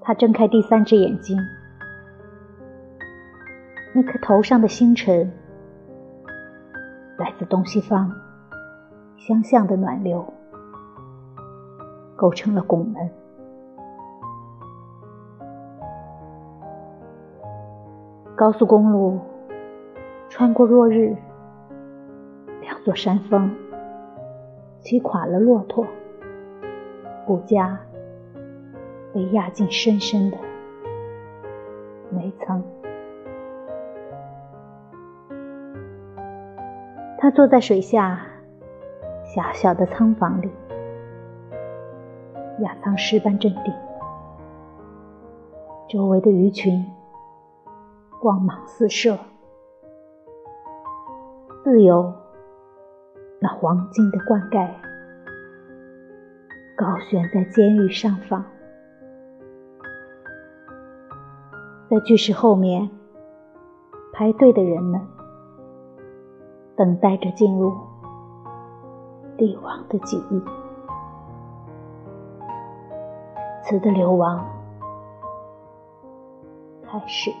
他睁开第三只眼睛，那颗头上的星辰来自东西方相向的暖流，构成了拱门。高速公路穿过落日，两座山峰击垮了骆驼，骨架被压进深深的煤层。他坐在水下狭小的仓房里，压舱石般镇定，周围的鱼群。光芒四射，自有那黄金的冠盖高悬在监狱上方，在巨石后面排队的人们，等待着进入帝王的记忆，词的流亡开始。